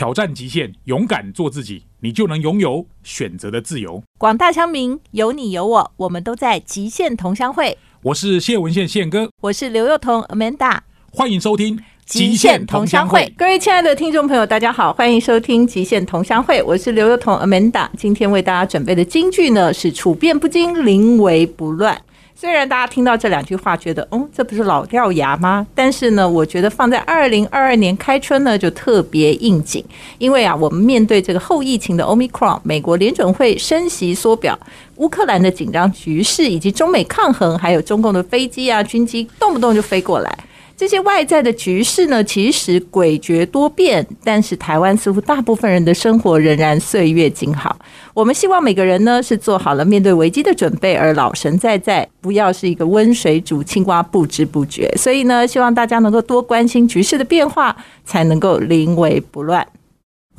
挑战极限，勇敢做自己，你就能拥有选择的自由。广大乡民，有你有我，我们都在极限同乡会。我是谢文宪宪哥，我是刘幼彤 Amanda，欢迎收听《极限同乡会》。各位亲爱的听众朋友，大家好，欢迎收听《极限同乡会》，我是刘幼彤 Amanda。今天为大家准备的金句呢是“处变不惊，临危不乱”。虽然大家听到这两句话，觉得嗯，这不是老掉牙吗？但是呢，我觉得放在二零二二年开春呢，就特别应景。因为啊，我们面对这个后疫情的 Omicron，美国联准会升息缩表，乌克兰的紧张局势，以及中美抗衡，还有中共的飞机啊、军机动不动就飞过来。这些外在的局势呢，其实诡谲多变，但是台湾似乎大部分人的生活仍然岁月静好。我们希望每个人呢是做好了面对危机的准备，而老神在在，不要是一个温水煮青蛙不知不觉。所以呢，希望大家能够多关心局势的变化，才能够临危不乱。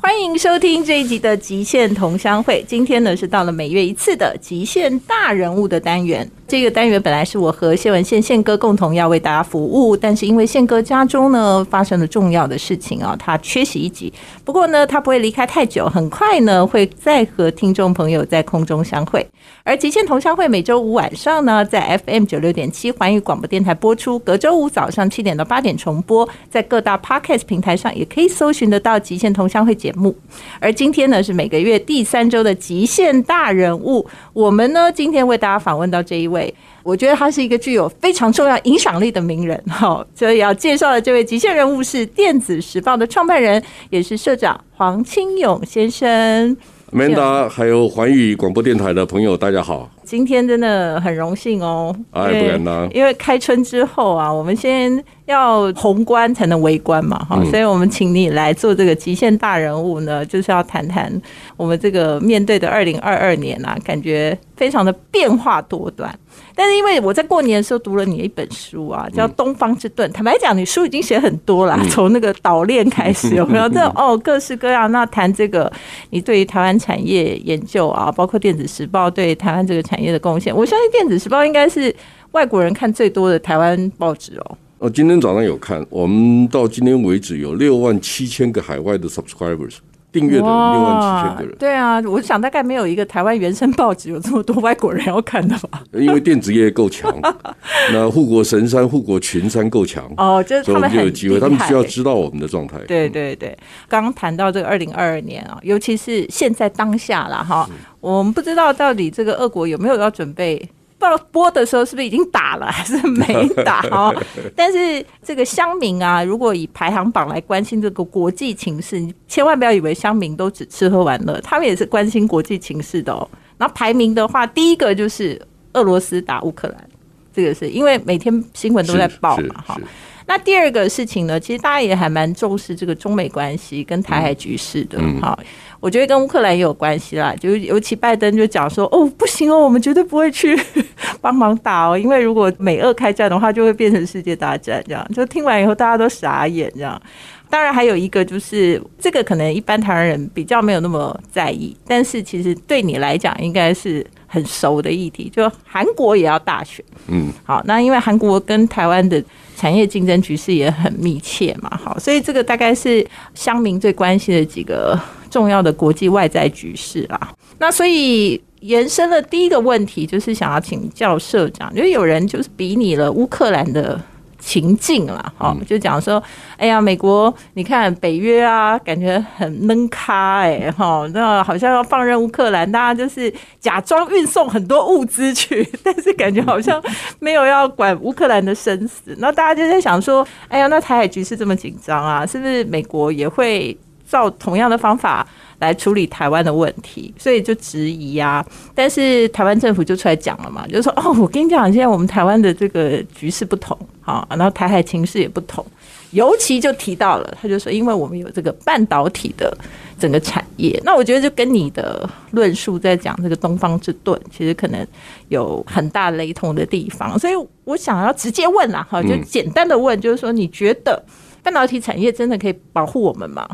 欢迎收听这一集的《极限同乡会》。今天呢是到了每月一次的极限大人物的单元。这个单元本来是我和谢文宪宪哥共同要为大家服务，但是因为宪哥家中呢发生了重要的事情啊，他缺席一集。不过呢，他不会离开太久，很快呢会再和听众朋友在空中相会。而极限同乡会每周五晚上呢在 FM 九六点七环宇广播电台播出，隔周五早上七点到八点重播，在各大 Podcast 平台上也可以搜寻得到极限同乡会节目。而今天呢是每个月第三周的极限大人物，我们呢今天为大家访问到这一位。我觉得他是一个具有非常重要影响力的名人，哈，所以要介绍的这位极限人物是电子时报的创办人，也是社长黄清勇先生。梅达还有环宇广播电台的朋友，大家好。今天真的很荣幸哦，哎，不敢当，因为开春之后啊，我们先要宏观才能微观嘛，哈，所以我们请你来做这个极限大人物呢，就是要谈谈我们这个面对的二零二二年啊，感觉非常的变化多端。但是因为我在过年的时候读了你的一本书啊，叫《东方之盾》，坦白讲，你书已经写很多了，从那个岛链开始有没有？这哦，各式各样。那谈这个，你对于台湾产业研究啊，包括电子时报对台湾这个产业的贡献，我相信电子时报应该是外国人看最多的台湾报纸哦。哦，今天早上有看，我们到今天为止有六万七千个海外的 subscribers。订阅的六万七千个人，对啊，我想大概没有一个台湾原生报纸有这么多外国人要看的吧？因为电子业够强，那护国神山、护国群山够强哦，就是他们就有机会，他们需要知道我们的状态。对对对，刚刚谈到这个二零二二年啊，尤其是现在当下了哈，我们不知道到底这个俄国有没有要准备。不知道播的时候是不是已经打了还是没打哦？但是这个乡民啊，如果以排行榜来关心这个国际情势，你千万不要以为乡民都只吃喝玩乐，他们也是关心国际情势的哦。然后排名的话，第一个就是俄罗斯打乌克兰，这个是因为每天新闻都在报嘛哈。那第二个事情呢，其实大家也还蛮重视这个中美关系跟台海局势的哈。我觉得跟乌克兰也有关系啦，就尤其拜登就讲说，哦，不行哦，我们绝对不会去 帮忙打哦，因为如果美俄开战的话，就会变成世界大战这样。就听完以后，大家都傻眼这样。当然还有一个就是，这个可能一般台湾人比较没有那么在意，但是其实对你来讲应该是很熟的议题，就韩国也要大选。嗯，好，那因为韩国跟台湾的产业竞争局势也很密切嘛，好，所以这个大概是乡民最关心的几个。重要的国际外在局势啦，那所以延伸了第一个问题，就是想要请教社长，因为有人就是比拟了乌克兰的情境啦，哈，就讲说，哎呀，美国你看北约啊，感觉很闷咖哎，哈，那好像要放任乌克兰，大家就是假装运送很多物资去，但是感觉好像没有要管乌克兰的生死，那大家就在想说，哎呀，那台海局势这么紧张啊，是不是美国也会？照同样的方法来处理台湾的问题，所以就质疑啊。但是台湾政府就出来讲了嘛，就是说哦，我跟你讲，现在我们台湾的这个局势不同，好，然后台海情势也不同。尤其就提到了，他就说，因为我们有这个半导体的整个产业，那我觉得就跟你的论述在讲这个东方之盾，其实可能有很大雷同的地方。所以我想要直接问啦，哈，就简单的问，就是说，你觉得半导体产业真的可以保护我们吗？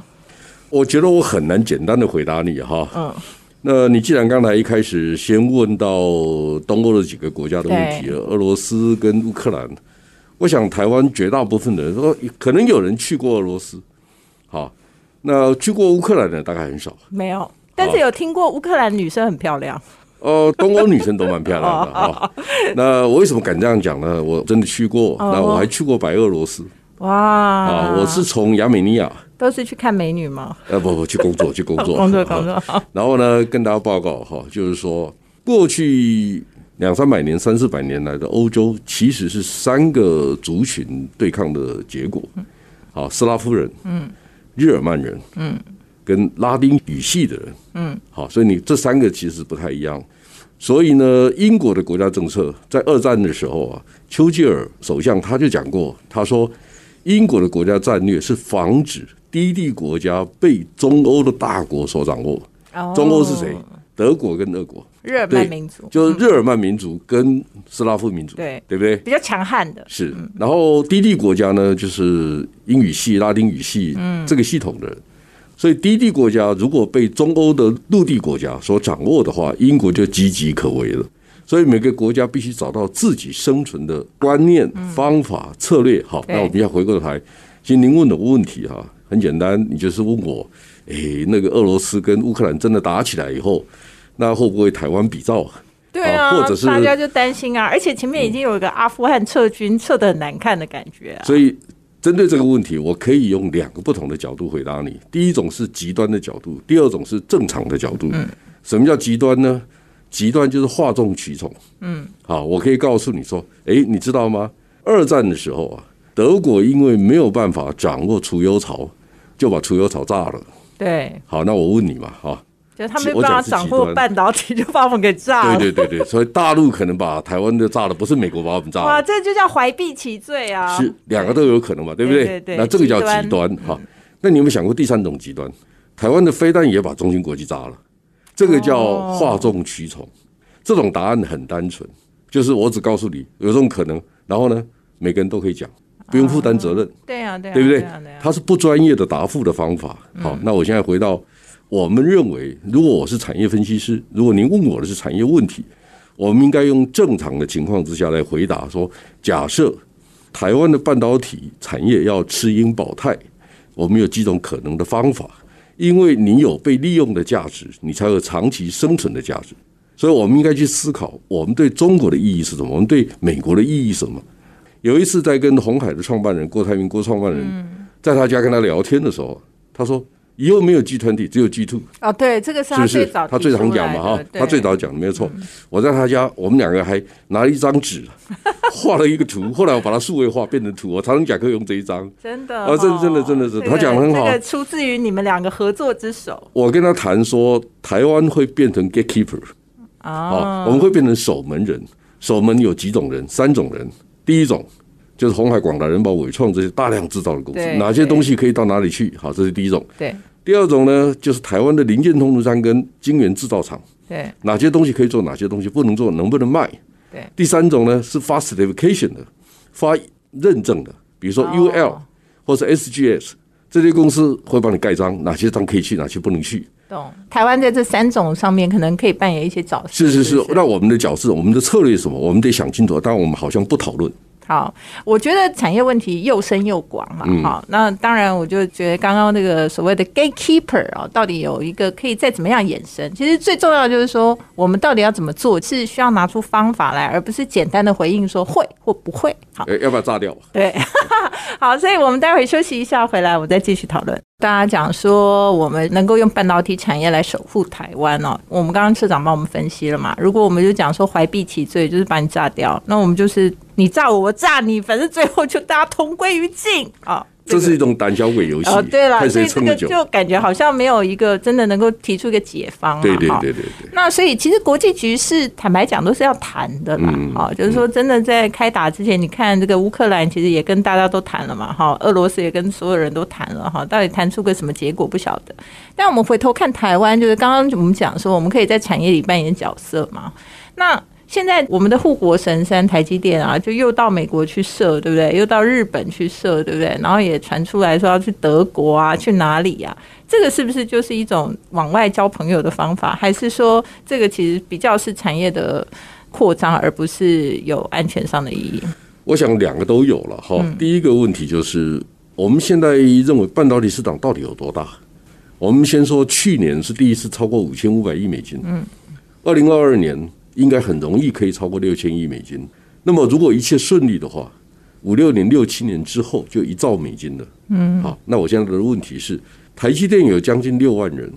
我觉得我很难简单的回答你哈。嗯，那你既然刚才一开始先问到东欧的几个国家的问题了，俄罗斯跟乌克兰，我想台湾绝大部分的人说，可能有人去过俄罗斯，好，那去过乌克兰的大概很少。没有，但是有听过乌克兰女生很漂亮。哦，东欧女生都蛮漂亮的 啊。那我为什么敢这样讲呢？我真的去过，那我还去过白俄罗斯。哇！啊，我是从亚美尼亚，都是去看美女吗？呃，不不，去工作，去工作，工作工作。然后呢，跟大家报告哈，就是说过去两三百年、三四百年来的欧洲，其实是三个族群对抗的结果。好，斯拉夫人，嗯，日耳曼人，嗯。跟拉丁语系的人，嗯，好，所以你这三个其实不太一样。所以呢，英国的国家政策在二战的时候啊，丘吉尔首相他就讲过，他说英国的国家战略是防止低地国家被中欧的大国所掌握。中欧是谁？德国跟俄国，日耳曼民族，就是日耳曼民族跟斯拉夫民族，对对不对？比较强悍的。是，然后低地国家呢，就是英语系、拉丁语系这个系统的。所以低地国家如果被中欧的陆地国家所掌握的话，英国就岌岌可危了。所以每个国家必须找到自己生存的观念、方法、策略。好，那我们要回过头来，其实您问的问题哈，很简单，你就是问我，哎，那个俄罗斯跟乌克兰真的打起来以后，那会不会台湾比照？对啊，或者是大家就担心啊，而且前面已经有一个阿富汗撤军撤的很难看的感觉啊，所以。针对这个问题，我可以用两个不同的角度回答你。第一种是极端的角度，第二种是正常的角度。嗯，什么叫极端呢？极端就是哗众取宠。嗯，好，我可以告诉你说，哎，你知道吗？二战的时候啊，德国因为没有办法掌握储油槽，就把储油槽炸了。对，好，那我问你嘛，哈。就他没办法掌握半导体，就把我们给炸了。对对对对，所以大陆可能把台湾的炸了，不是美国把我们炸了。哇，这就叫怀璧其罪啊！是两个都有可能嘛，对不对？那这个叫极端哈。那你有没有想过第三种极端？台湾的飞弹也把中芯国际炸了，这个叫哗众取宠。这种答案很单纯，就是我只告诉你有这种可能，然后呢，每个人都可以讲，不用负担责任。对呀，对，对不对？他是不专业的答复的方法。好，那我现在回到。我们认为，如果我是产业分析师，如果您问我的是产业问题，我们应该用正常的情况之下来回答说：假设台湾的半导体产业要吃英保泰，我们有几种可能的方法。因为你有被利用的价值，你才有长期生存的价值。所以，我们应该去思考，我们对中国的意义是什么？我们对美国的意义什么？有一次在跟红海的创办人郭台铭郭创办人在他家跟他聊天的时候，他说。以后没有 G 团体，只有 G two。哦，对，这个是他最早他最常讲嘛哈，他最早讲的没有错。我在他家，我们两个还拿了一张纸，画了一个图。后来我把它数位化变成图，我常常讲课用这一张。真的，啊，真真的真的是，他讲的很好。这个出自于你们两个合作之手。我跟他谈说，台湾会变成 gatekeeper 啊，我们会变成守门人。守门有几种人？三种人。第一种。就是红海、广达、人保、伟创这些大量制造的公司，哪些东西可以到哪里去？好，这是第一种。对。第二种呢，就是台湾的零件通路商跟晶圆制造厂。对。哪些东西可以做，哪些东西不能做，能不能卖？对。第三种呢，是发 certification 的，发认证的，比如说 UL 或者 SGS 这些公司会帮你盖章，哪些章可以去，哪些不能去。懂。台湾在这三种上面可能可以扮演一些角色。是是是，那我们的角色，我们的策略是什么？我们得想清楚。但我们好像不讨论。好，我觉得产业问题又深又广嘛。好，那当然，我就觉得刚刚那个所谓的 gatekeeper 啊，到底有一个可以再怎么样衍生？其实最重要就是说，我们到底要怎么做，是需要拿出方法来，而不是简单的回应说会或不会。好，要不要炸掉？对，好，所以我们待会休息一下，回来我再继续讨论。大家讲说，我们能够用半导体产业来守护台湾哦。我们刚刚社长帮我们分析了嘛？如果我们就讲说怀璧其罪，就是把你炸掉，那我们就是你炸我，我炸你，反正最后就大家同归于尽啊。这是一种胆小鬼游戏。哦，对了，所以这个就感觉好像没有一个真的能够提出一个解方。对对对对对。那所以其实国际局势坦白讲都是要谈的啦。好，就是说真的在开打之前，你看这个乌克兰其实也跟大家都谈了嘛。哈，俄罗斯也跟所有人都谈了哈，到底谈出个什么结果不晓得。但我们回头看台湾，就是刚刚我们讲说，我们可以在产业里扮演角色嘛。那现在我们的护国神山台积电啊，就又到美国去设，对不对？又到日本去设，对不对？然后也传出来说要去德国啊，去哪里呀？这个是不是就是一种往外交朋友的方法？还是说这个其实比较是产业的扩张，而不是有安全上的意义？我想两个都有了哈。第一个问题就是，我们现在认为半导体市场到底有多大？我们先说去年是第一次超过五千五百亿美金，嗯，二零二二年应该很容易可以超过六千亿美金。那么如果一切顺利的话，五六年、六七年之后就一兆美金了，嗯，好，那我现在的问题是，台积电有将近六万人，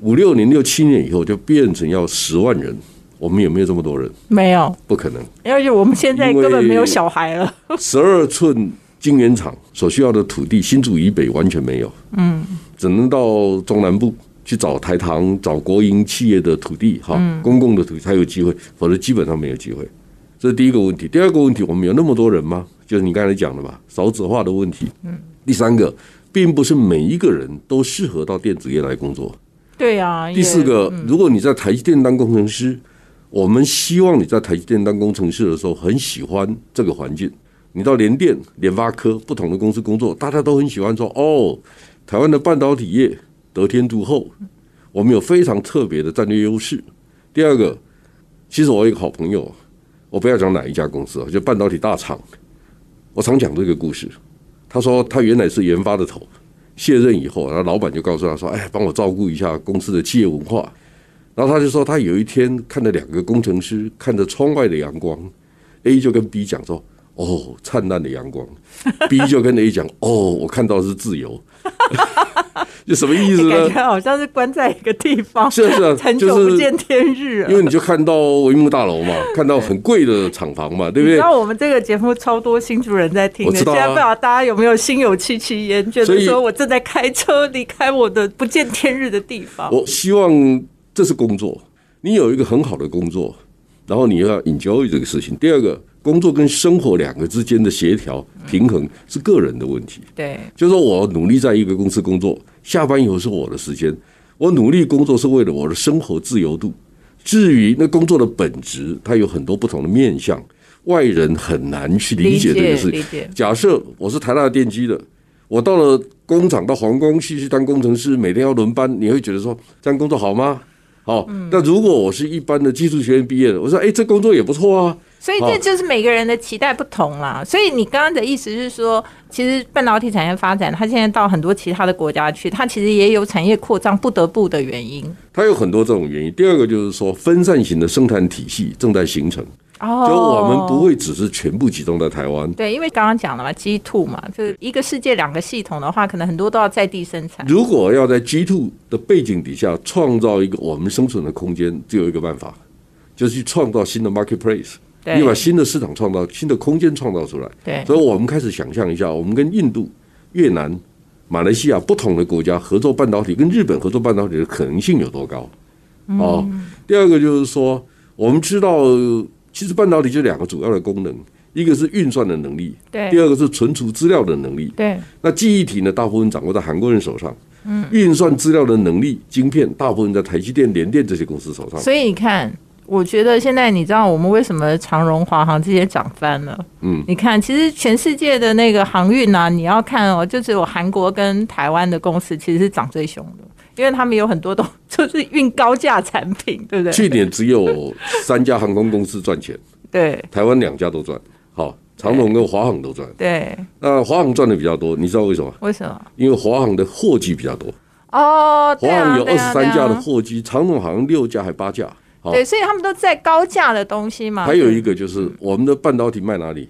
五六年、六七年以后就变成要十万人，我们有没有这么多人？没有，不可能。而且我们现在根本没有小孩了。十二寸晶圆厂所需要的土地，新竹以北完全没有，嗯，只能到中南部去找台糖、找国营企业的土地，哈，公共的土地才有机会，否则基本上没有机会。这是第一个问题。第二个问题，我们有那么多人吗？就是你刚才讲的吧，少子化的问题。嗯。第三个，并不是每一个人都适合到电子业来工作。对呀。第四个，如果你在台积电当工程师，我们希望你在台积电当工程师的时候很喜欢这个环境。你到联电、联发科不同的公司工作，大家都很喜欢说：“哦，台湾的半导体业得天独厚，我们有非常特别的战略优势。”第二个，其实我有一个好朋友，我不要讲哪一家公司啊，就半导体大厂。我常讲这个故事。他说他原来是研发的头，卸任以后，然后老板就告诉他说：“哎，帮我照顾一下公司的企业文化。”然后他就说，他有一天看着两个工程师看着窗外的阳光，A 就跟 B 讲说：“哦，灿烂的阳光。”B 就跟 A 讲：“哦，我看到是自由。” 就 什么意思呢？感觉好像是关在一个地方，是啊是啊，很久不见天日。因为你就看到帷幕大楼嘛，看到很贵的厂房嘛，对不对？然后我们这个节目超多新主人在听的，现在不知道大家有没有心有戚戚焉，觉得说我正在开车离开我的不见天日的地方。我希望这是工作，你有一个很好的工作，然后你要 enjoy 这个事情。第二个。工作跟生活两个之间的协调平衡是个人的问题。对，就是说我努力在一个公司工作，下班以后是我的时间，我努力工作是为了我的生活自由度。至于那工作的本质，它有很多不同的面向，外人很难去理解这个事。假设我是台大电机的，我到了工厂到皇宫去去当工程师，每天要轮班，你会觉得说这样工作好吗？好，那如果我是一般的技术学院毕业的，我说哎，这工作也不错啊。所以这就是每个人的期待不同啦。所以你刚刚的意思是说，其实半导体产业发展，它现在到很多其他的国家去，它其实也有产业扩张不得不的原因。它有很多这种原因。第二个就是说，分散型的生产体系正在形成。哦，就我们不会只是全部集中在台湾。对，因为刚刚讲了嘛，G two 嘛，就是一个世界两个系统的话，可能很多都要在地生产。如果要在 G two 的背景底下创造一个我们生存的空间，只有一个办法，就是去创造新的 marketplace。你把新的市场创造、新的空间创造出来，对，所以我们开始想象一下，我们跟印度、越南、马来西亚不同的国家合作半导体，跟日本合作半导体的可能性有多高？哦，第二个就是说，我们知道，其实半导体就两个主要的功能，一个是运算的能力，对，第二个是存储资料的能力，对。那记忆体呢，大部分掌握在韩国人手上，嗯，运算资料的能力、晶片，大部分在台积电、联电这些公司手上。所以你看。我觉得现在你知道我们为什么长荣、华航这些涨翻了？嗯，你看，其实全世界的那个航运啊，你要看哦，就只有韩国跟台湾的公司其实是涨最凶的，因为他们有很多都就是运高价产品，对不对？去年只有三家航空公司赚钱，对，台湾两家都赚，好，长荣跟华航都赚，对。那华航赚的比较多，你知道为什么？为什么？因为华航的货机比较多哦，华航有二十三架的货机，长荣好像六架还八架。对，所以他们都在高价的东西嘛。还有一个就是我们的半导体卖哪里？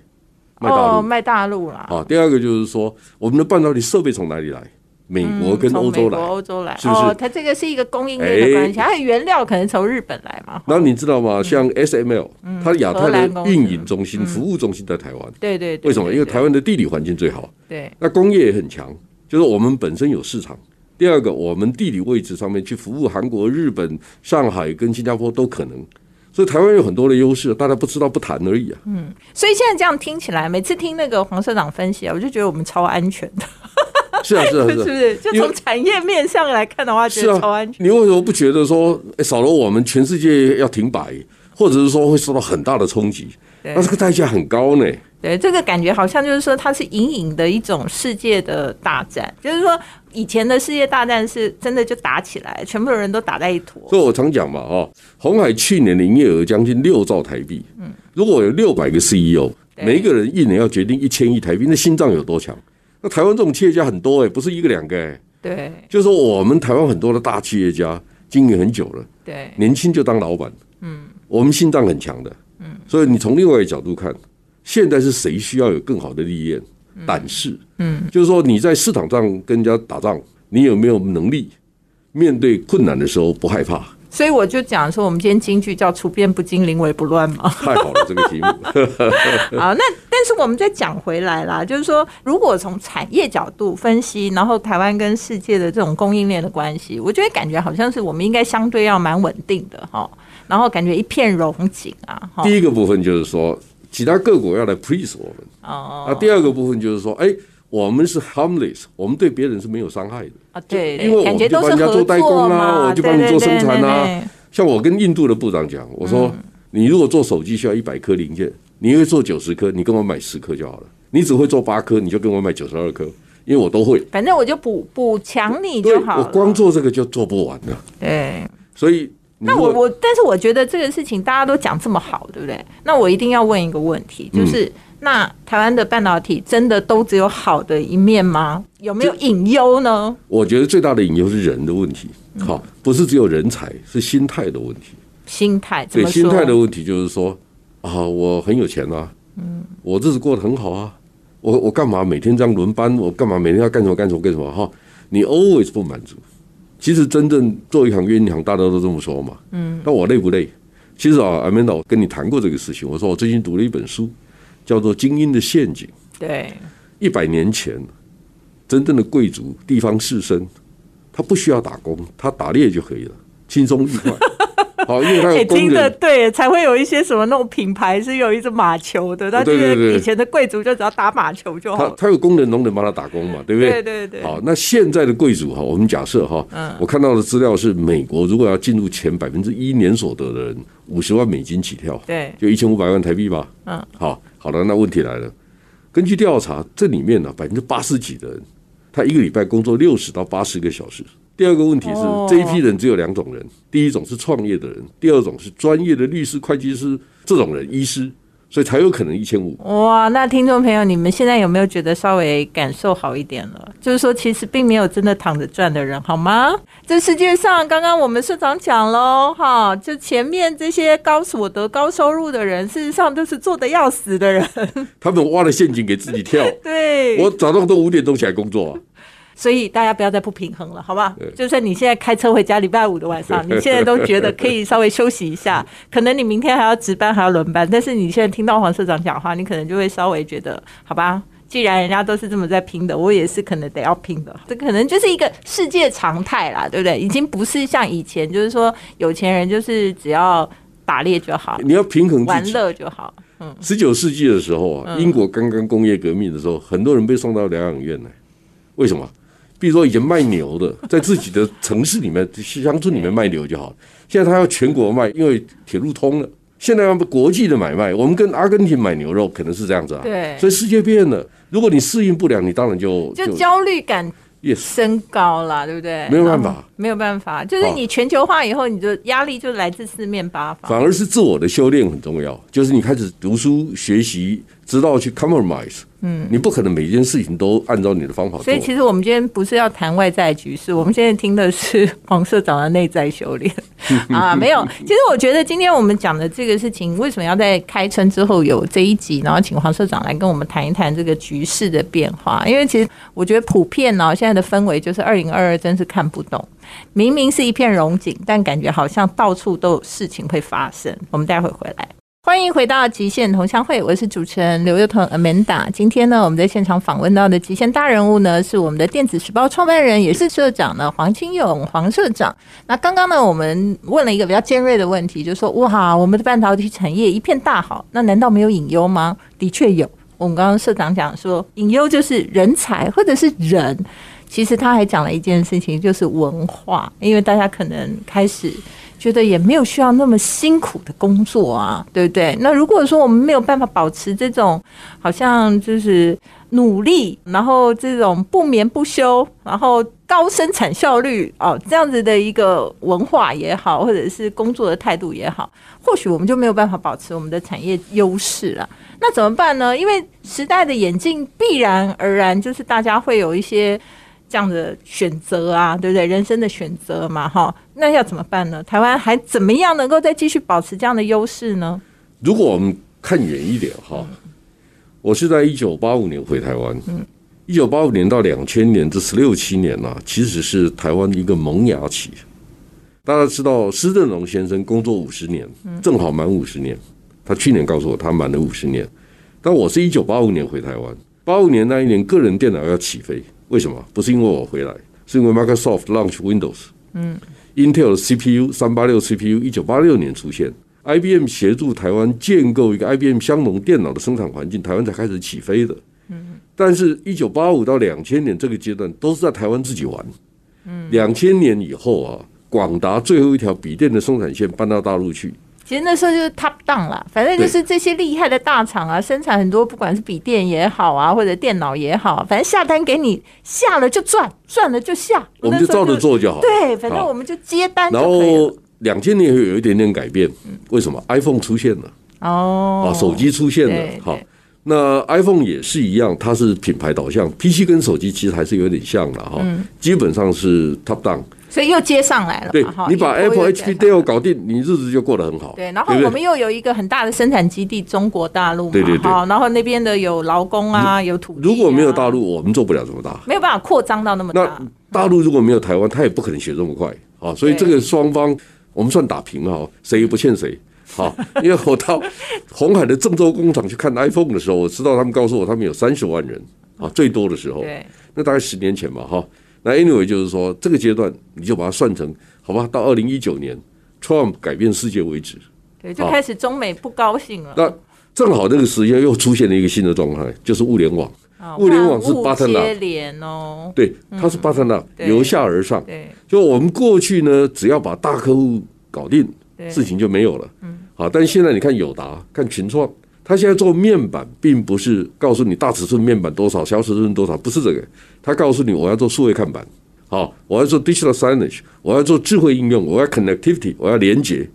卖大陆，卖大陆啦。啊，第二个就是说我们的半导体设备从哪里来？美国跟欧洲来，欧洲来，是不是？它这个是一个供应链的关系，它原料可能从日本来嘛。然后你知道吗？像 SML，它亚太的运营中心、服务中心在台湾。对对。为什么？因为台湾的地理环境最好。对。那工业也很强，就是我们本身有市场。第二个，我们地理位置上面去服务韩国、日本、上海跟新加坡都可能。所以台湾有很多的优势，大家不知道不谈而已啊。嗯，所以现在这样听起来，每次听那个黄社长分析啊，我就觉得我们超安全的。是啊，是啊，是不 是？就从产业面上来看的话，觉得超安全。你为什么不觉得说，少了我们全世界要停摆，或者是说会受到很大的冲击？那这个代价很高呢。对，这个感觉好像就是说，它是隐隐的一种世界的大战，就是说。以前的世界大战是真的就打起来，全部的人都打在一坨。所以我常讲嘛，哦，红海去年的营业额将近六兆台币。嗯，如果有六百个 CEO，每一个人一年要决定一千亿台币，那心脏有多强？那台湾这种企业家很多哎，不是一个两个哎。对就是说我们台湾很多的大企业家经营很久了，对年轻就当老板，嗯，我们心脏很强的，嗯，所以你从另外一个角度看，现在是谁需要有更好的历练、胆识，嗯，就是说你在市场上跟人家打仗，你有没有能力面对困难的时候不害怕？所以我就讲说，我们今天京剧叫“处变不惊，临危不乱”嘛。太好了，这个题目。好，那但是我们再讲回来啦，就是说，如果从产业角度分析，然后台湾跟世界的这种供应链的关系，我觉得感觉好像是我们应该相对要蛮稳定的哈，然后感觉一片荣景啊。第一个部分就是说，其他各国要来 please 我们。哦那第二个部分就是说，哎，我们是 harmless，我们对别人是没有伤害的。啊，对，因为我感觉就帮都是合人家做代工作啊，我就帮你做生产啊像我跟印度的部长讲，我说、你如果做手机需要一百颗零件，你会做九十颗，你跟我买十颗就好了。你只会做八颗，你就跟我买九十二颗，因为我都会。反正我就补补强你就好了。我光做这个就做不完的，对。所以那我我，但是我觉得这个事情大家都讲这么好，对不对？那我一定要问一个问题，嗯就是、那台湾的半导体真的都只有好的一面吗？有没有隐忧呢？我觉得最大的隐忧是人的问题，嗯好，不是只有人才，是心态的问题。心态对？心态的问题就是说啊，我很有钱啊，嗯，我日子过得很好啊，我我干嘛每天这样轮班？我干嘛每天要干什么干什么干什么？哈，你 always 不满足。其实真正做一行冤一行，大家都这么说嘛，嗯，那我累不累？其实啊，阿曼达，我跟你谈过这个事情。我说我最近读了一本书，叫做《精英的陷阱》。对一百年前，真正的贵族、地方士绅，他不需要打工，他打猎就可以了，轻松愉快。好，因为他哎、有工人。对，才会有一些什么那种品牌是有一只马球的，他觉得以前的贵族就只要打马球就好了。他他有工人、农人帮他打工嘛，对不对？对对对好，那现在的贵族哈，我们假设哈，嗯我看到的资料是，美国如果要进入前百分之一年所得的人，五十万美金起跳，对就一千五百万台币吧。嗯，好，好了，那问题来了，根据调查，这里面呢百分之八十几的人，他一个礼拜工作六十到八十个小时。第二个问题是，哦这一批人只有两种人，第一种是创业的人，第二种是专业的律师、会计师这种人，医师，所以才有可能一千五。哇，那听众朋友，你们现在有没有觉得稍微感受好一点了？就是说，其实并没有真的躺着赚的人，好吗？这世界上，刚刚我们社长讲喽，哈，就前面这些高所得、高收入的人，事实上都是做的要死的人。他们挖了陷阱给自己跳。对，我早上都五点钟起来工作啊。所以大家不要再不平衡了，好不好？就算你现在开车回家，礼拜五的晚上，你现在都觉得可以稍微休息一下，可能你明天还要值班，还要轮班，但是你现在听到黄社长讲话，你可能就会稍微觉得，好吧？既然人家都是这么在拼的，我也是可能得要拼的，这可能就是一个世界常态啦，对不对？已经不是像以前，就是说有钱人就是只要打猎就好，你要平衡玩。乐就好。嗯十九世纪的时候啊，英国刚刚工业革命的时候，很多人被送到疗养院来。为什么？比如说以前卖牛的，在自己的城市里面、乡村里面卖牛就好了。现在他要全国卖，因为铁路通了。现在要国际的买卖，我们跟阿根廷买牛肉可能是这样子啊。对所以世界变了。如果你适应不了，你当然就就焦虑感 yes。升高了，对不对？没有办法没有办法，就是你全球化以后，你的压力就来自四面八方。反而是自我的修炼很重要，就是你开始读书学习，直到去 compromise。嗯，你不可能每一件事情都按照你的方法做。所以其实我们今天不是要谈外在局势，我们现在听的是黄社长的内在修炼 啊，没有。其实我觉得今天我们讲的这个事情，为什么要在开春之后有这一集，然后请黄社长来跟我们谈一谈这个局势的变化？因为其实我觉得普遍呢，现在的氛围就是二零二二真是看不懂，明明是一片荣景，但感觉好像到处都有事情会发生。我们待会回来。欢迎回到极限同乡会，我是主持人刘幼彤 Amanda。今天呢，我们在现场访问到的极限大人物呢，是我们的电子时报创办人，也是社长呢黄清勇黄社长。那刚刚呢，我们问了一个比较尖锐的问题，就说哇，我们的半导体产业一片大好，那难道没有隐忧吗？的确有。我们刚刚社长讲说，隐忧就是人才或者是人。其实他还讲了一件事情，就是文化，因为大家可能开始觉得也没有需要那么辛苦的工作啊，对不对？那如果说我们没有办法保持这种好像就是努力，然后这种不眠不休，然后高生产效率哦，这样子的一个文化也好，或者是工作的态度也好，或许我们就没有办法保持我们的产业优势了。那怎么办呢？因为时代的演进，必然而然就是大家会有一些这样的选择啊，对不对？人生的选择嘛，哈，那要怎么办呢？台湾还怎么样能够再继续保持这样的优势呢？如果我们看远一点哈，我是在一九八五年回台湾，一九八五年到两千年这十六七年呐、其实是台湾一个萌芽期。大家知道施正荣先生工作五十年，正好满五十年。他去年告诉我他满了五十年，但我是一九八五年回台湾，八五年那一年个人电脑要起飞，为什么？不是因为我回来，是因为 Microsoft launch Windows，嗯，Intel 的 CPU 三八六 CPU 一九八六年出现，IBM 协助台湾建构一个 IBM 相容电脑的生产环境，台湾才开始起飞的。嗯，但是，一九八五到两千年这个阶段都是在台湾自己玩。嗯，两千年以后啊，广达最后一条笔电的生产线搬到大陆去，其实那时候就是 top down 啦，反正就是这些厉害的大厂啊，生产很多不管是笔电也好啊，或者电脑也好，反正下单给你，下了就赚，赚了就下，我们就照着做就好。对，反正我们就接单就然可以了。后两千年以后有一点点改变，为什么？iPhone 出现了哦啊，，手机出现了，好。那 iPhone 也是一样，它是品牌导向，PC 跟手机其实还是有点像的哈，嗯基本上是 top down。所以又接上来了。对哈你把 Apple 又接 HP 上来 Dell 搞定，你日子就过得很好。对，然后我们又有一个很大的生产基地，中国大陆嘛，对对对好，然后那边的有劳工啊，有土地啊、如果没有大陆，我们做不了这么大。没有办法扩张到那么大那大。大陆如果没有台湾，他也不可能学这么快啊。所以这个双方我们算打平哈，谁也不欠谁。好，因为我到红海的郑州工厂去看 iPhone 的时候，我知道他们告诉我他们有三十万人啊，最多的时候，对，那大概十年前吧哈。那 anyway 就是说这个阶段你就把它算成好吧，到二零一九年 Trump 改变世界为止，对，就开始中美不高兴了。那正好那个时间又出现了一个新的状态，就是物联网。啊物联网是万物 button up 接连哦，对，它是 button up，对由下而上。对就我们过去呢，只要把大客户搞定，事情就没有了。嗯，好，但是现在你看友达、看群创，他现在做面板，并不是告诉你大尺寸面板多少、小尺寸多少，不是这个，他告诉你我要做数位看板，好，我要做 digital signage，我要做智慧应用，我要 connectivity，我要连接。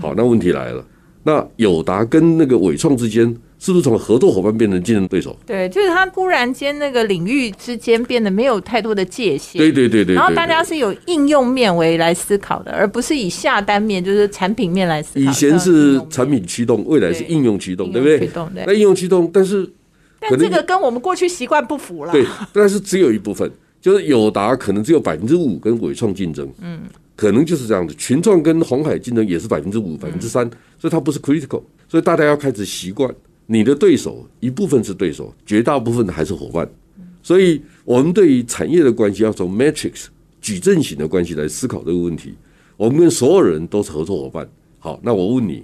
好，那问题来了，那友达跟那个伟创之间，是不是从合作伙伴变成竞争对手？对，就是他突然间那个领域之间变得没有太多的界限。对对对对对。然后大家是有应用面为来思考的，而不是以下单面，就是产品面来思考。以前是产品驱动，未来是应用驱动，对不对用驱动？对那应用驱动，但是但这个跟我们过去习惯不符了。对，但是只有一部分，就是友达可能只有百分之五跟伟创竞争，嗯，可能就是这样子。群创跟红海竞争也是百分之五、百分之三，所以它不是 critical，所以大家要开始习惯，你的对手一部分是对手，绝大部分还是伙伴。所以我们对于产业的关系要从 matrix 矩阵型的关系来思考这个问题。我们跟所有人都是合作伙伴。好，那我问你，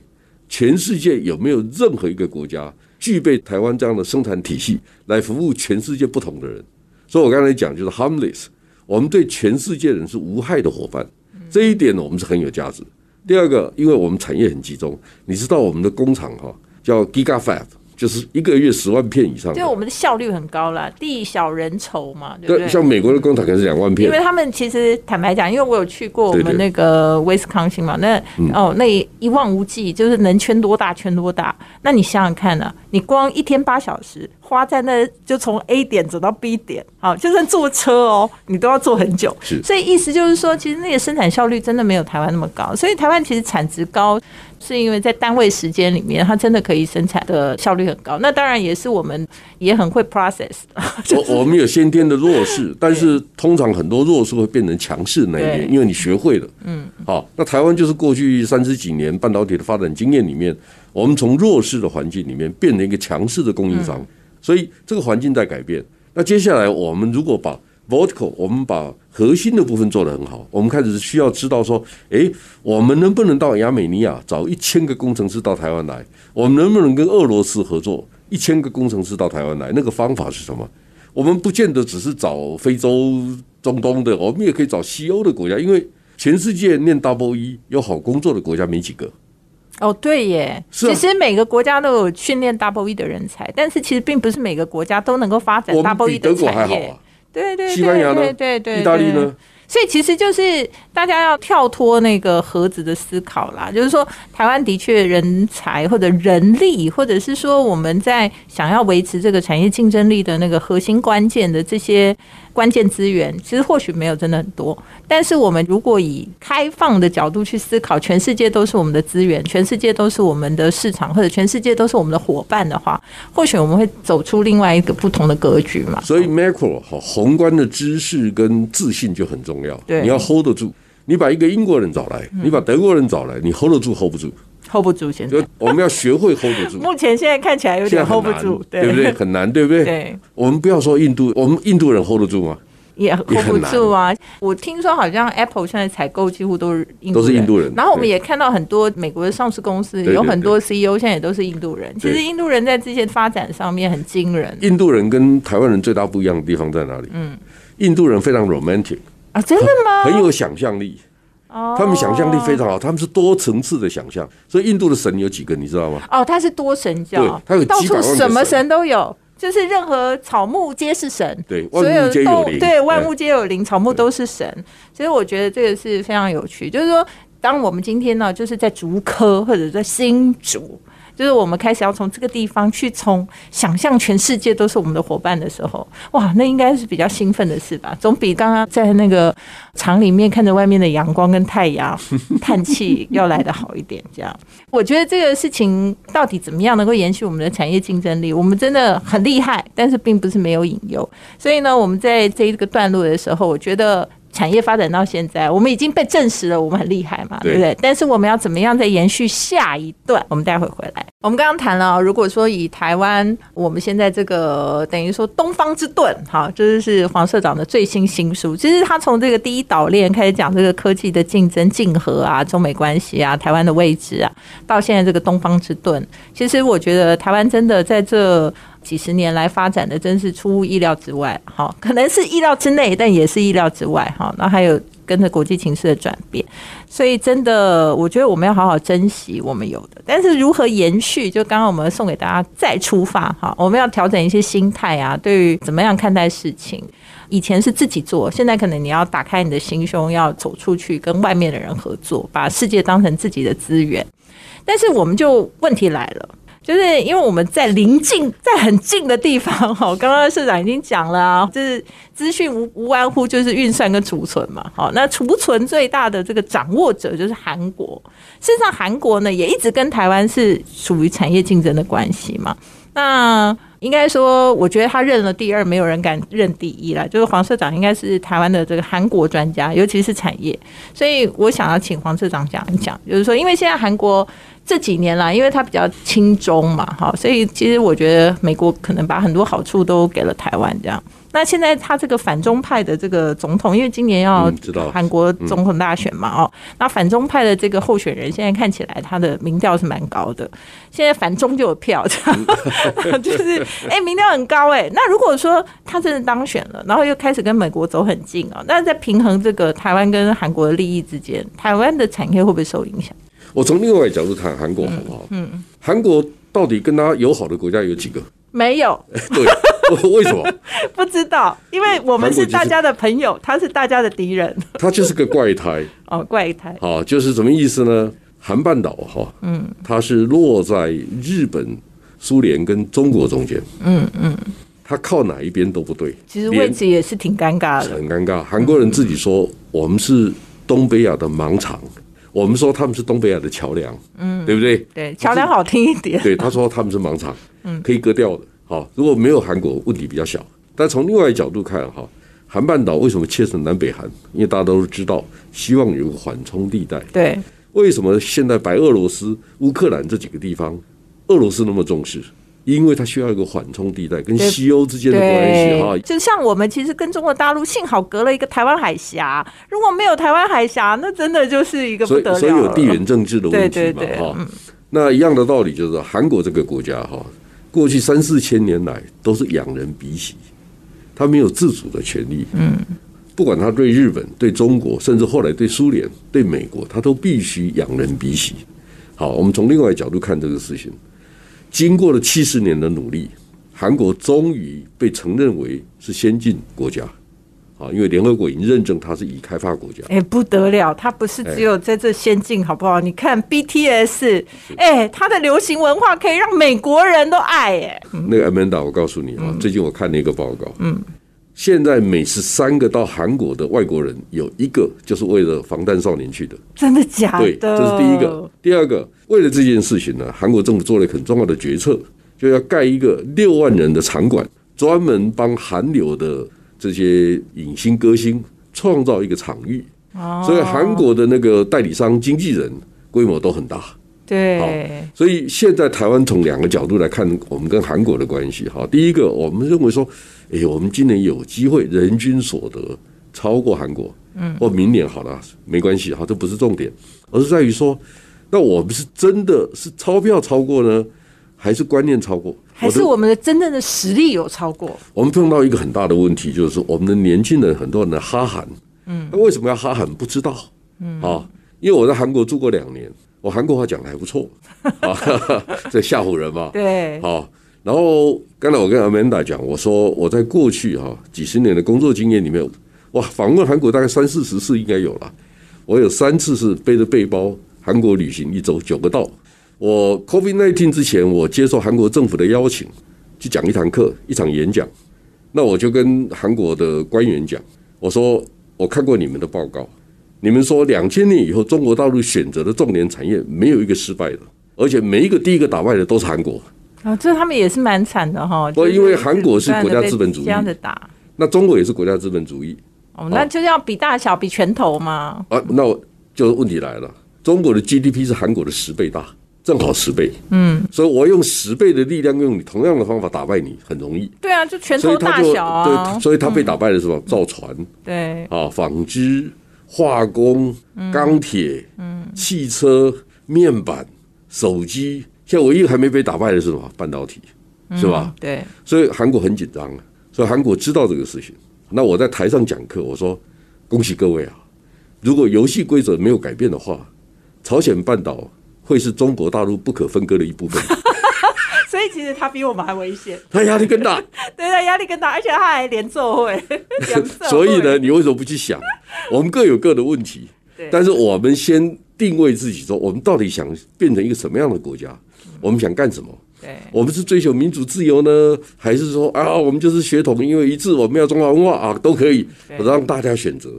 全世界有没有任何一个国家具备台湾这样的生产体系来服务全世界不同的人？所以我刚才讲就是 harmless，我们对全世界人是无害的伙伴，这一点呢我们是很有价值。第二个，因为我们产业很集中，你知道我们的工厂哈叫 Giga Fab，就是一个月十万片以上的就我们的效率很高啦，地小人稠嘛，对不对？像美国的工厂可能是两万片因为，他们其实坦白讲，因为我有去过我们对对那个威斯康星嘛，那、哦那一望无际，就是能圈多大圈多大。那你想想看呢、你光一天八小时花在那，就从 A 点走到 B 点，好，就算坐车哦，你都要坐很久。是所以意思就是说，其实那个生产效率真的没有台湾那么高。所以台湾其实产值高，是因为在单位时间里面，它真的可以生产的效率很高。那当然也是我们也很会 process 的。我 我们有先天的弱势，但是通常很多弱势会变成强势那一对边，因为你学会了。嗯，好，那台湾就是过去三十几年半导体的发展经验里面，我们从弱势的环境里面变成一个强势的供应商，所以这个环境在改变。那接下来我们如果把 vertical，我们把核心的部分做得很好，我们开始需要知道说，诶，我们能不能到亚美尼亚找一千个工程师到台湾来？我们能不能跟俄罗斯合作一千个工程师到台湾来？那个方法是什么？我们不见得只是找非洲、中东的，我们也可以找西欧的国家，因为全世界念 double E 有好工作的国家没几个。哦，对耶，是啊。其实每个国家都有训练 Double E 的人才，但是其实并不是每个国家都能够发展我们 Double 比 E 的德国还产业。对对西班牙呢？对对对，意大利呢？所以其实就是大家要跳脱那个盒子的思考啦，就是说台湾的确人才或者人力，或者是说我们在想要维持这个产业竞争力的那个核心关键的这些关键资源，其实或许没有真的很多。但是我们如果以开放的角度去思考，全世界都是我们的资源，全世界都是我们的市场，或者全世界都是我们的伙伴的话，或许我们会走出另外一个不同的格局嘛。所以 macro 哈宏观的知识跟自信就很重要，对你要 hold 得住。你把一个英国人找来，你把德国人找来，你 hold 得住 hold 不住？Hold 不住现在就。我们要学会 hold 得住。目前现在看起来有点 hold 不，住，对不对？很难，对不对？对，我们不要说印度，我们印度人 hold 得住吗？也 hold 不住啊！我听说好像 Apple 现在采购几乎都是印度都是印度人然后我们也看到很多美国的上市公司有很多 CEO 现在也都是印度人。其实印度人在这些发展上面很惊人印度人跟台湾人最大不一样的地方在哪里？嗯，印度人非常 romantic，啊！真的吗？很有想象力。哦他们想象力非常好，他们是多层次的想象。所以印度的神有几个，你知道吗？哦，它是多神教对，它有到处什么神神都有。就是任何草木皆是神，对万物皆有灵对，万物皆有灵，草木都是神。所以我觉得这个是非常有趣，就是说，当我们今天呢，就是在竹科或者在新竹，就是我们开始要从这个地方去从想象全世界都是我们的伙伴的时候，哇，那应该是比较兴奋的事吧？总比刚刚在那个厂里面看着外面的阳光跟太阳 叹气要来的好一点。这样，我觉得这个事情到底怎么样能够延续我们的产业竞争力？我们真的很厉害，但是并不是没有隐忧。所以呢，我们在这一个段落的时候，我觉得。产业发展到现在，我们已经被证实了，我们很厉害嘛，对不对对？但是我们要怎么样再延续下一段？我们待会回来。我们刚刚谈了哦，如果说以台湾我们现在这个等于说东方之盾，哈，这就是黄社长的最新新书。其实他从这个第一岛链开始讲这个科技的竞争、竞合啊、中美关系啊、台湾的位置啊，到现在这个东方之盾，其实我觉得台湾真的在这。几十年来发展的真是出乎意料之外，哈，可能是意料之内，但也是意料之外，哈。那还有跟着国际情势的转变，所以真的，我觉得我们要好好珍惜我们有的。但是如何延续，就刚刚我们送给大家再出发，哈，我们要调整一些心态啊，对于怎么样看待事情。以前是自己做，现在可能你要打开你的心胸，要走出去跟外面的人合作，把世界当成自己的资源。但是我们就问题来了。就是因为我们在临近、在很近的地方哈，刚刚社长已经讲了啊，就是资讯无无外乎就是运算跟储存嘛。好，那储存最大的这个掌握者就是韩国。事实上，韩国呢也一直跟台湾是属于产业竞争的关系嘛。那应该说，我觉得他认了第二，没有人敢认第一了。就是黄社长应该是台湾的这个韩国专家，尤其是产业。所以我想要请黄社长讲一讲，就是说，因为现在韩国。这几年啦，因为它比较轻中嘛，哈，所以其实我觉得美国可能把很多好处都给了台湾这样。那现在他这个反中派的这个总统，因为今年要韩国总统大选嘛，哦，那反中派的这个候选人现在看起来他的民调是蛮高的，现在反中就有票，这样 就是哎、民调很高哎。那如果说他真的当选了，然后又开始跟美国走很近啊，那在平衡这个台湾跟韩国的利益之间，台湾的产业会不会受影响？我从另外一个角度看韩国好不好？嗯，韩国到底跟他友好的国家有几个？没有。对，为什么？不知道，因为我们是大家的朋友，他是大家的敌人。他就是个怪胎。哦，怪胎。好，就是什么意思呢？韩半岛哈，嗯，它是落在日本、苏联跟中国中间。嗯嗯，它靠哪一边都不对。其实位置也是挺尴尬的，很尴尬。韩国人自己说，我们是东北亚的盲肠。我们说他们是东北亚的桥梁，嗯，对不对？对，桥梁好听一点。对，他说他们是盲肠，嗯，可以割掉的。好，如果没有韩国，问题比较小。但从另外一角度看，哈，韩半岛为什么切成南北韩？因为大家都知道，希望有个缓冲地带。对，为什么现在白俄罗斯、乌克兰这几个地方，俄罗斯那么重视？因为它需要一个缓冲地带，跟西欧之间的关系哈。就像我们其实跟中国大陆幸好隔了一个台湾海峡，如果没有台湾海峡，那真的就是一个不得了。所以有地缘政治的问题嘛哈。嗯、那一样的道理就是韩国这个国家哈，过去三四千年来都是仰人鼻息，他没有自主的权利。嗯，不管他对日本、对中国，甚至后来对苏联、对美国，他都必须仰人鼻息。好，我们从另外一角度看这个事情。经过了七十年的努力，韩国终于被承认为是先进国家，啊，因为联合国已经认证它是已开发国家。哎，不得了，它不是只有在这先进，好不好？你看 BTS，哎，它的流行文化可以让美国人都爱，哎。那个 Amanda，我告诉你啊，最近我看了一个报告，嗯，现在每十三个到韩国的外国人，有一个就是为了防弹少年去的。真的假的？对，这是第一个。第二个，为了这件事情呢，韩国政府做了很重要的决策，就要盖一个六万人的场馆，专门帮韩流的这些影星歌星创造一个场域。哦，所以韩国的那个代理商、经纪人规模都很大。对，所以现在台湾从两个角度来看我们跟韩国的关系。哈，第一个，我们认为说，哎，我们今年有机会人均所得超过韩国，嗯，或明年好了，没关系，哈，这不是重点，而是在于说，那我们是真的是钞票超过呢，还是观念超过？还是我们的真正的实力有超过？我们碰到一个很大的问题，就是说我们的年轻人很多人的哈韩，嗯，那为什么要哈韩？不知道，嗯啊，因为我在韩国住过两年。我韩国话讲的还不错，啊，在吓唬人嘛。对，好。然后刚才我跟 Amanda 讲，我说我在过去哈几十年的工作经验里面，哇，访问韩国大概三四十次应该有了。我有三次是背着背包韩国旅行一周九个道。我 COVID nineteen 之前，我接受韩国政府的邀请去讲一堂课，一场演讲。那我就跟韩国的官员讲，我说我看过你们的报告。你们说两千年以后，中国大陆选择的重点产业没有一个失败的，而且每一个第一个打败的都是韩国。啊，这他们也是蛮惨的哈。不，因为韩国是国家资本主义，这样的打。那中国也是国家资本主义。哦，那就要比大小，比拳头吗？啊，那就问题来了。中国的 GDP 是韩国的十倍大，正好十倍。嗯，所以我用十倍的力量，用你同样的方法打败你，很容易。对啊，就拳头大小啊。对，所以他被打败的是什么？造船。对。啊，纺织。化工、钢铁、汽车、面板、手机，现在唯一还没被打败的是什么？半导体，是吧？对。所以韩国很紧张啊，所以韩国知道这个事情。那我在台上讲课，我说：“恭喜各位啊！如果游戏规则没有改变的话，朝鲜半岛会是中国大陆不可分割的一部分。”所以其实他比我们还危险，他压力更大。对他压力更大，而且他还连奏 会。所以呢，你为什么不去想？我们各有各的问题，但是我们先定位自己，说我们到底想变成一个什么样的国家？我们想干什么？对，我们是追求民主自由呢，还是说啊，我们就是血统因为一致，我们要中华文化啊，都可以，让大家选择。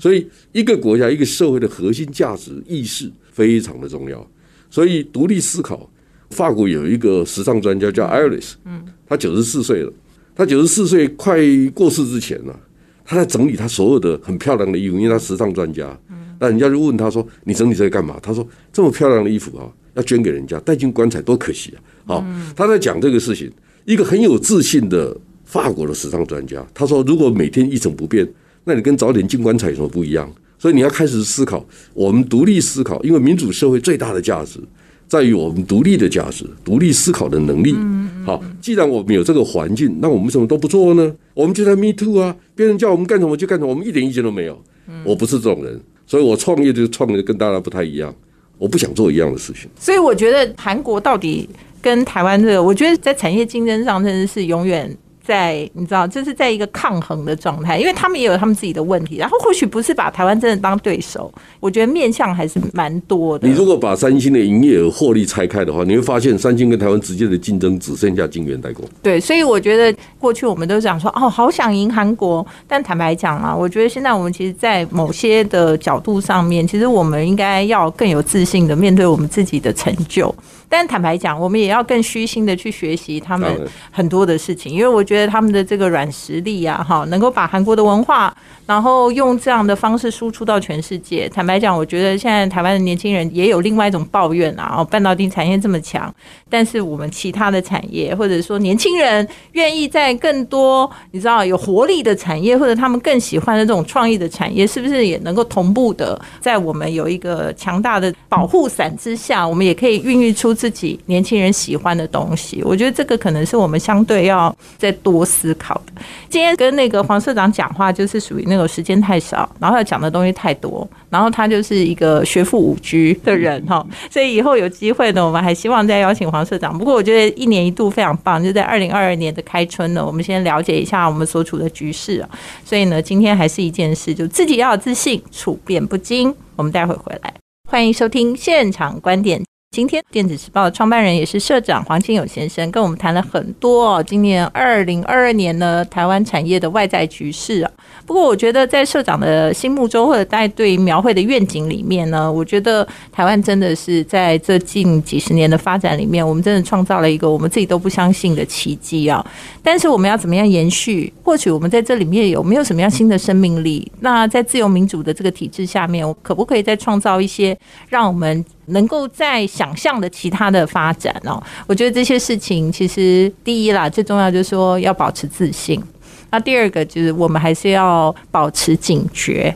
所以，一个国家、一个社会的核心价值意识非常的重要。所以，独立思考。法国有一个时尚专家叫艾瑞斯，嗯，他九十四岁了，他九十四岁快过世之前呢，他在整理他所有的很漂亮的衣服，因为他时尚专家，嗯，那人家就问他说：“你整理这个干嘛？”他说：“这么漂亮的衣服啊，要捐给人家，带进棺材多可惜啊！”好，他在讲这个事情，一个很有自信的法国的时尚专家，他说：“如果每天一成不变，那你跟早点进棺材有什么不一样？”所以你要开始思考，我们独立思考，因为民主社会最大的价值。在于我们独立的价值、独立思考的能力。好，既然我们有这个环境，那我们什么都不做呢？我们就在 Me Too 啊，别人叫我们干什么就干什么，我们一点意见都没有。我不是这种人，所以我创业就创业跟大家不太一样。我不想做一样的事情。所以我觉得韩国到底跟台湾这个，我觉得在产业竞争上真的是永远。在你知道，这是在一个抗衡的状态，因为他们也有他们自己的问题。然后或许不是把台湾真的当对手，我觉得面向还是蛮多的。你如果把三星的营业额获利拆开的话，你会发现三星跟台湾直接的竞争只剩下晶圆代工。对，所以我觉得过去我们都讲说哦，好想赢韩国，但坦白讲啊，我觉得现在我们其实，在某些的角度上面，其实我们应该要更有自信的面对我们自己的成就。但坦白讲，我们也要更虚心的去学习他们很多的事情，因为我觉得他们的这个软实力啊，哈，能够把韩国的文化，然后用这样的方式输出到全世界。坦白讲，我觉得现在台湾的年轻人也有另外一种抱怨啊，哦，半导体产业这么强，但是我们其他的产业，或者说年轻人愿意在更多你知道有活力的产业，或者他们更喜欢的这种创意的产业，是不是也能够同步的在我们有一个强大的保护伞之下，我们也可以孕育出。自己年轻人喜欢的东西，我觉得这个可能是我们相对要再多思考的。今天跟那个黄社长讲话，就是属于那个时间太少，然后要讲的东西太多，然后他就是一个学富五居的人哈，所以以后有机会呢，我们还希望再邀请黄社长。不过我觉得一年一度非常棒，就在二零二二年的开春呢，我们先了解一下我们所处的局势啊。所以呢，今天还是一件事，就自己要有自信，处变不惊。我们待会回来，欢迎收听现场观点。今天电子时报的创办人也是社长黄清友先生跟我们谈了很多哦，今年二零二二年呢，台湾产业的外在局势啊。不过我觉得在社长的心目中或者在对描绘的愿景里面呢，我觉得台湾真的是在这近几十年的发展里面，我们真的创造了一个我们自己都不相信的奇迹啊。但是我们要怎么样延续？或许我们在这里面有没有什么样新的生命力？那在自由民主的这个体制下面，我可不可以再创造一些让我们？能够在想象的其他的发展哦，我觉得这些事情其实第一啦，最重要就是说要保持自信。那第二个就是我们还是要保持警觉。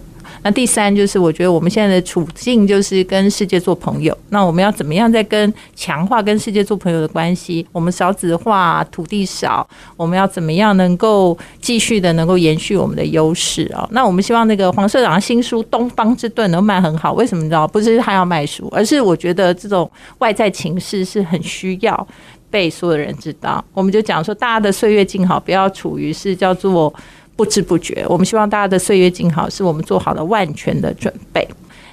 那第三就是，我觉得我们现在的处境就是跟世界做朋友。那我们要怎么样在跟强化跟世界做朋友的关系？我们少子化，土地少，我们要怎么样能够继续的能够延续我们的优势啊？那我们希望那个黄社长的新书《东方之盾》能卖很好。为什么你知道？不是他要卖书，而是我觉得这种外在情势是很需要被所有人知道。我们就讲说，大家的岁月静好，不要处于是叫做。不知不觉，我们希望大家的岁月静好，是我们做好了万全的准备。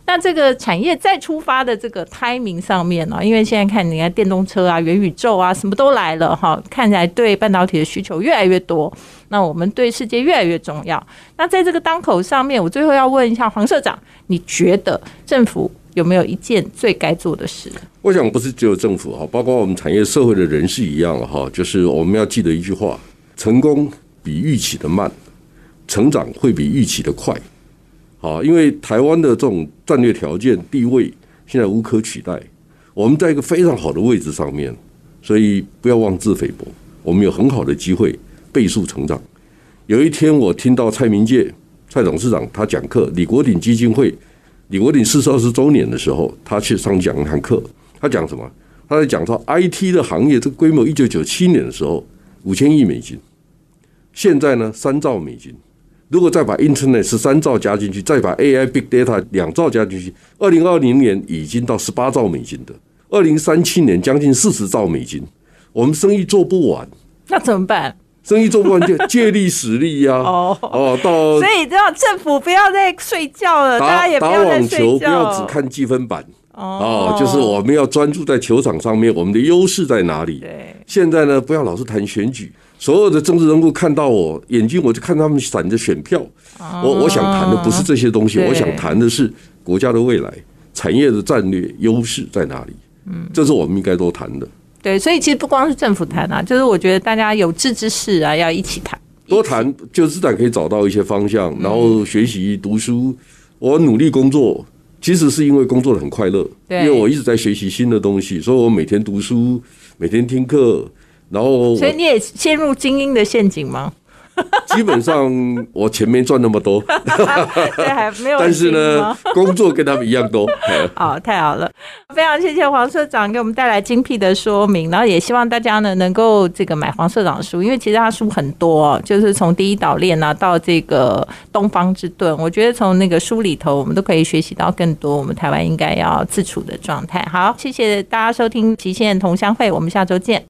那这个产业再出发的这个 timing 上面呢？因为现在看，你看电动车啊、元宇宙啊，什么都来了哈，看起来对半导体的需求越来越多。那我们对世界越来越重要。那在这个当口上面，我最后要问一下黄社长，你觉得政府有没有一件最该做的事？我想不是只有政府哈，包括我们产业社会的人士一样哈，就是我们要记得一句话：成功比预期的慢。成长会比预期的快，好，因为台湾的这种战略条件地位现在无可取代，我们在一个非常好的位置上面，所以不要妄自菲薄，我们有很好的机会倍速成长。有一天我听到蔡明介蔡董事长他讲课，李国鼎基金会李国鼎四十二十周年的时候，他去上讲一堂课，他讲什么？他在讲说 IT 的行业这个规模，一九九七年的时候五千亿美金，现在呢三兆美金。如果再把 Internet 十三兆加进去，再把 AI Big Data 两兆加进去，二零二零年已经到十八兆美金的，二零三七年将近四十兆美金，我们生意做不完，那怎么办？生意做不完就借力使力呀！哦哦，到所以知道政府不要再睡觉了，大家也不要再睡觉，不要只看积分板哦，就是我们要专注在球场上面，我们的优势在哪里？对，现在呢，不要老是谈选举。所有的政治人物看到我眼睛，我就看他们闪着选票。我我想谈的不是这些东西，我想谈的是国家的未来、产业的战略优势在哪里。嗯，这是我们应该多谈的。对，所以其实不光是政府谈啊，就是我觉得大家有志之士啊，要一起谈。多谈就自然可以找到一些方向，然后学习读书。我努力工作，其实是因为工作的很快乐，因为我一直在学习新的东西，所以我每天读书，每天听课。然后，所以你也陷入精英的陷阱吗？基本上我钱没赚那么多，对，还没有。但是呢，工作跟他们一样多。好，太好了，非常谢谢黄社长给我们带来精辟的说明，然后也希望大家呢能够这个买黄社长的书，因为其实他书很多，就是从第一岛链啊到这个东方之盾，我觉得从那个书里头，我们都可以学习到更多我们台湾应该要自处的状态。好，谢谢大家收听极限同乡会，我们下周见。